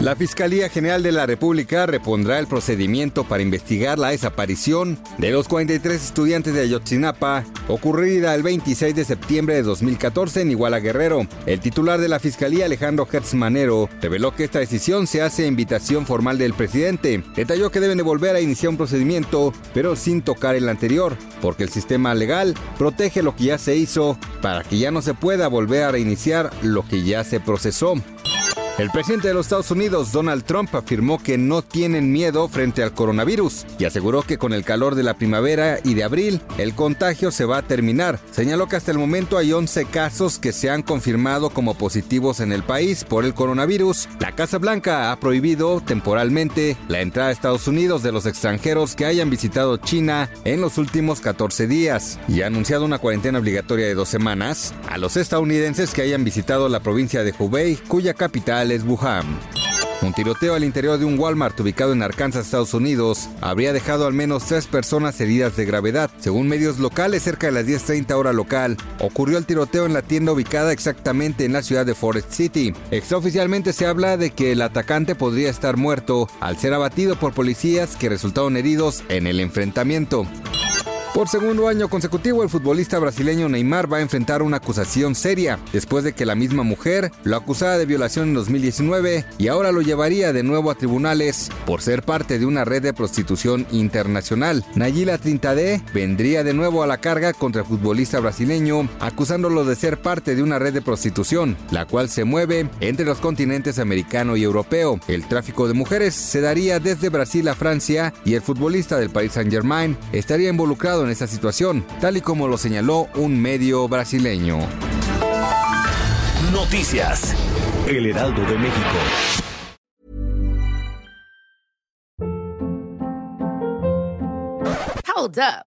La Fiscalía General de la República repondrá el procedimiento para investigar la desaparición de los 43 estudiantes de Ayotzinapa ocurrida el 26 de septiembre de 2014 en Iguala Guerrero. El titular de la Fiscalía, Alejandro Hertz Manero, reveló que esta decisión se hace a invitación formal del presidente. Detalló que deben de volver a iniciar un procedimiento, pero sin tocar el anterior, porque el sistema legal protege lo que ya se hizo para que ya no se pueda volver a reiniciar lo que ya se procesó. El presidente de los Estados Unidos, Donald Trump, afirmó que no tienen miedo frente al coronavirus y aseguró que con el calor de la primavera y de abril, el contagio se va a terminar. Señaló que hasta el momento hay 11 casos que se han confirmado como positivos en el país por el coronavirus. La Casa Blanca ha prohibido temporalmente la entrada a Estados Unidos de los extranjeros que hayan visitado China en los últimos 14 días y ha anunciado una cuarentena obligatoria de dos semanas a los estadounidenses que hayan visitado la provincia de Hubei, cuya capital Un tiroteo al interior de un Walmart ubicado en Arkansas, Estados Unidos, habría dejado al menos tres personas heridas de gravedad. Según medios locales, cerca de las 10.30 hora local, ocurrió el tiroteo en la tienda ubicada exactamente en la ciudad de Forest City. Extraoficialmente se habla de que el atacante podría estar muerto al ser abatido por policías que resultaron heridos en el enfrentamiento. Por segundo año consecutivo, el futbolista brasileño Neymar va a enfrentar una acusación seria, después de que la misma mujer lo acusara de violación en 2019 y ahora lo llevaría de nuevo a tribunales por ser parte de una red de prostitución internacional. Nayila Trintade vendría de nuevo a la carga contra el futbolista brasileño, acusándolo de ser parte de una red de prostitución, la cual se mueve entre los continentes americano y europeo. El tráfico de mujeres se daría desde Brasil a Francia y el futbolista del Paris Saint-Germain estaría involucrado en esta situación, tal y como lo señaló un medio brasileño. Noticias. El Heraldo de México. Hold up.